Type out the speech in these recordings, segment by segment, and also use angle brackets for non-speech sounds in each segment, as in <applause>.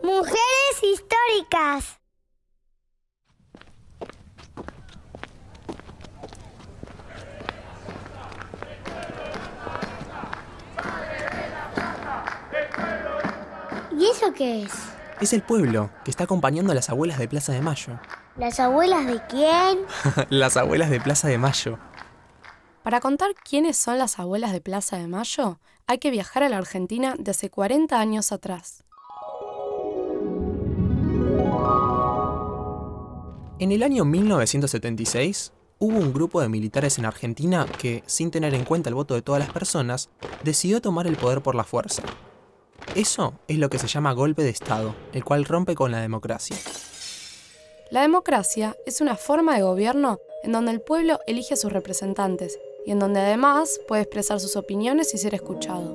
Mujeres históricas. ¿Y eso qué es? Es el pueblo que está acompañando a las abuelas de Plaza de Mayo. ¿Las abuelas de quién? <laughs> las abuelas de Plaza de Mayo. Para contar quiénes son las abuelas de Plaza de Mayo, hay que viajar a la Argentina de hace 40 años atrás. En el año 1976, hubo un grupo de militares en Argentina que, sin tener en cuenta el voto de todas las personas, decidió tomar el poder por la fuerza. Eso es lo que se llama golpe de Estado, el cual rompe con la democracia. La democracia es una forma de gobierno en donde el pueblo elige a sus representantes y en donde además puede expresar sus opiniones y ser escuchado.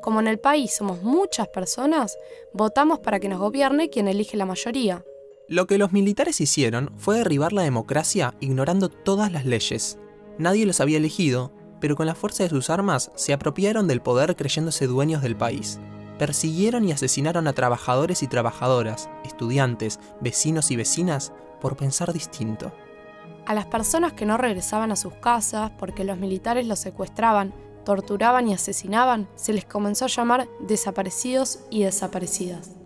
Como en el país somos muchas personas, votamos para que nos gobierne quien elige la mayoría. Lo que los militares hicieron fue derribar la democracia ignorando todas las leyes. Nadie los había elegido, pero con la fuerza de sus armas se apropiaron del poder creyéndose dueños del país. Persiguieron y asesinaron a trabajadores y trabajadoras, estudiantes, vecinos y vecinas por pensar distinto. A las personas que no regresaban a sus casas porque los militares los secuestraban, torturaban y asesinaban, se les comenzó a llamar desaparecidos y desaparecidas.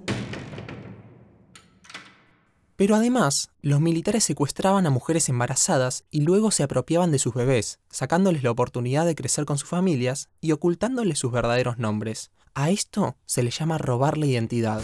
Pero además, los militares secuestraban a mujeres embarazadas y luego se apropiaban de sus bebés, sacándoles la oportunidad de crecer con sus familias y ocultándoles sus verdaderos nombres. A esto se le llama robar la identidad.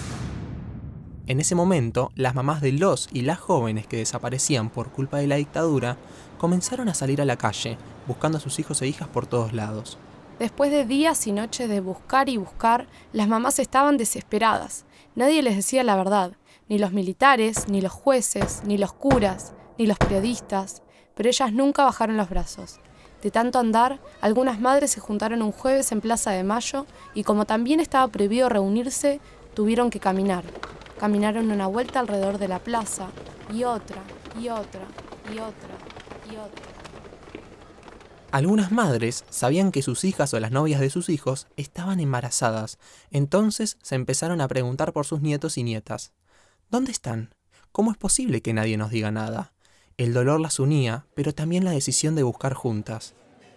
En ese momento, las mamás de los y las jóvenes que desaparecían por culpa de la dictadura comenzaron a salir a la calle, buscando a sus hijos e hijas por todos lados. Después de días y noches de buscar y buscar, las mamás estaban desesperadas. Nadie les decía la verdad, ni los militares, ni los jueces, ni los curas, ni los periodistas, pero ellas nunca bajaron los brazos. De tanto andar, algunas madres se juntaron un jueves en Plaza de Mayo y como también estaba prohibido reunirse, tuvieron que caminar. Caminaron una vuelta alrededor de la plaza y otra, y otra, y otra, y otra. Algunas madres sabían que sus hijas o las novias de sus hijos estaban embarazadas, entonces se empezaron a preguntar por sus nietos y nietas. ¿Dónde están? ¿Cómo es posible que nadie nos diga nada? El dolor las unía, pero también la decisión de buscar juntas.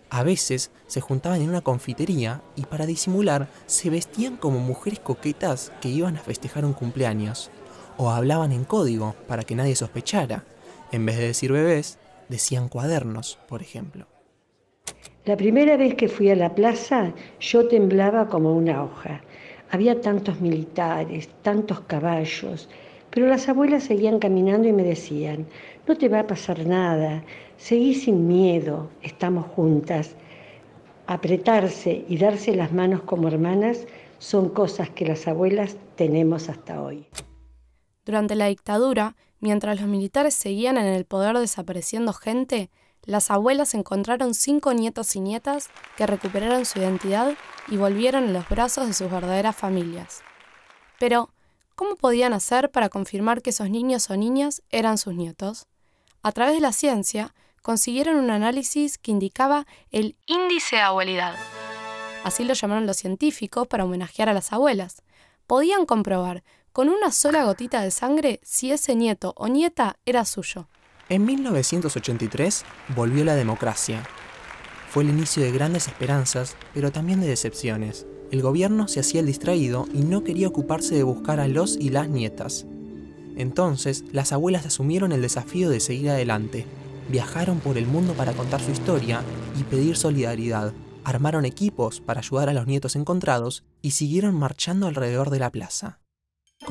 A veces se juntaban en una confitería y para disimular se vestían como mujeres coquetas que iban a festejar un cumpleaños. O hablaban en código para que nadie sospechara. En vez de decir bebés, decían cuadernos, por ejemplo. La primera vez que fui a la plaza, yo temblaba como una hoja. Había tantos militares, tantos caballos, pero las abuelas seguían caminando y me decían, no te va a pasar nada, seguí sin miedo, estamos juntas. Apretarse y darse las manos como hermanas son cosas que las abuelas tenemos hasta hoy. Durante la dictadura, mientras los militares seguían en el poder desapareciendo gente, las abuelas encontraron cinco nietos y nietas que recuperaron su identidad y volvieron en los brazos de sus verdaderas familias. Pero, ¿cómo podían hacer para confirmar que esos niños o niñas eran sus nietos? A través de la ciencia, consiguieron un análisis que indicaba el índice de abuelidad. Así lo llamaron los científicos para homenajear a las abuelas. Podían comprobar con una sola gotita de sangre si ese nieto o nieta era suyo. En 1983 volvió la democracia. Fue el inicio de grandes esperanzas, pero también de decepciones. El gobierno se hacía el distraído y no quería ocuparse de buscar a los y las nietas. Entonces, las abuelas asumieron el desafío de seguir adelante. Viajaron por el mundo para contar su historia y pedir solidaridad. Armaron equipos para ayudar a los nietos encontrados y siguieron marchando alrededor de la plaza.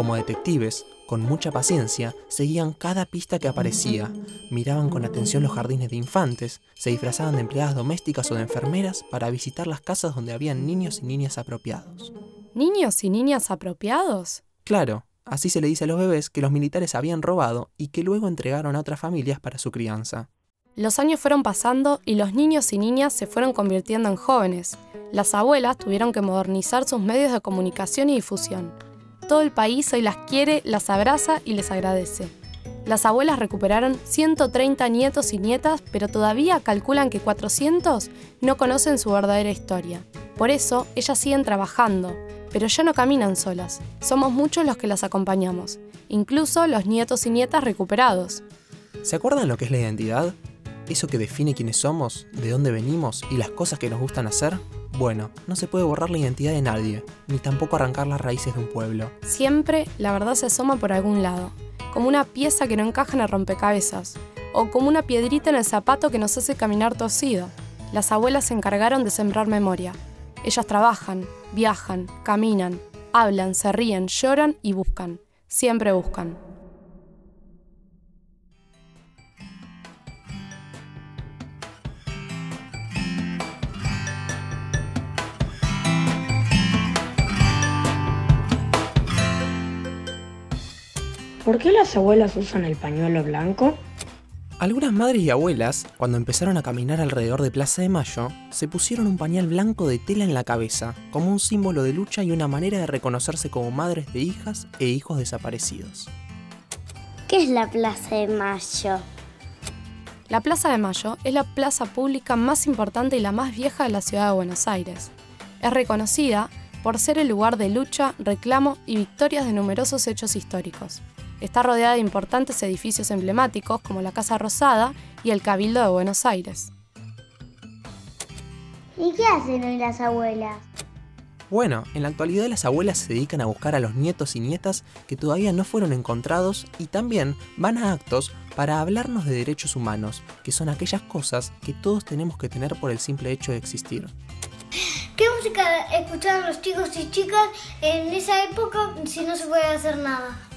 Como detectives, con mucha paciencia, seguían cada pista que aparecía, miraban con atención los jardines de infantes, se disfrazaban de empleadas domésticas o de enfermeras para visitar las casas donde habían niños y niñas apropiados. ¿Niños y niñas apropiados? Claro, así se le dice a los bebés que los militares habían robado y que luego entregaron a otras familias para su crianza. Los años fueron pasando y los niños y niñas se fueron convirtiendo en jóvenes. Las abuelas tuvieron que modernizar sus medios de comunicación y difusión. Todo el país hoy las quiere, las abraza y les agradece. Las abuelas recuperaron 130 nietos y nietas, pero todavía calculan que 400 no conocen su verdadera historia. Por eso, ellas siguen trabajando, pero ya no caminan solas. Somos muchos los que las acompañamos, incluso los nietos y nietas recuperados. ¿Se acuerdan lo que es la identidad? ¿Eso que define quiénes somos, de dónde venimos y las cosas que nos gustan hacer? Bueno, no se puede borrar la identidad de nadie, ni tampoco arrancar las raíces de un pueblo. Siempre la verdad se asoma por algún lado, como una pieza que no encaja en el rompecabezas, o como una piedrita en el zapato que nos hace caminar torcido. Las abuelas se encargaron de sembrar memoria. Ellas trabajan, viajan, caminan, hablan, se ríen, lloran y buscan. Siempre buscan. ¿Por qué las abuelas usan el pañuelo blanco? Algunas madres y abuelas, cuando empezaron a caminar alrededor de Plaza de Mayo, se pusieron un pañal blanco de tela en la cabeza, como un símbolo de lucha y una manera de reconocerse como madres de hijas e hijos desaparecidos. ¿Qué es la Plaza de Mayo? La Plaza de Mayo es la plaza pública más importante y la más vieja de la ciudad de Buenos Aires. Es reconocida por ser el lugar de lucha, reclamo y victorias de numerosos hechos históricos. Está rodeada de importantes edificios emblemáticos como la Casa Rosada y el Cabildo de Buenos Aires. ¿Y qué hacen hoy las abuelas? Bueno, en la actualidad las abuelas se dedican a buscar a los nietos y nietas que todavía no fueron encontrados y también van a actos para hablarnos de derechos humanos, que son aquellas cosas que todos tenemos que tener por el simple hecho de existir. ¿Qué música escuchaban los chicos y chicas en esa época si no se puede hacer nada?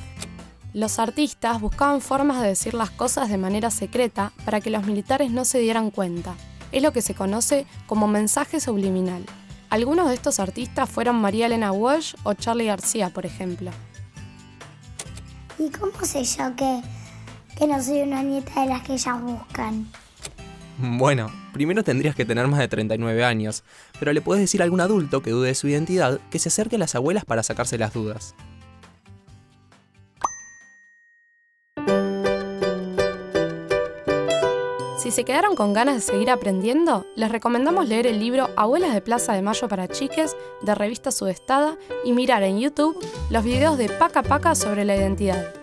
Los artistas buscaban formas de decir las cosas de manera secreta para que los militares no se dieran cuenta. Es lo que se conoce como mensaje subliminal. Algunos de estos artistas fueron María Elena Walsh o Charlie García, por ejemplo. ¿Y cómo sé yo que, que no soy una nieta de las que ellas buscan? Bueno, primero tendrías que tener más de 39 años, pero le puedes decir a algún adulto que dude de su identidad que se acerque a las abuelas para sacarse las dudas. Si se quedaron con ganas de seguir aprendiendo, les recomendamos leer el libro Abuelas de Plaza de Mayo para Chiques de Revista Sudestada y mirar en YouTube los videos de Paca Paca sobre la identidad.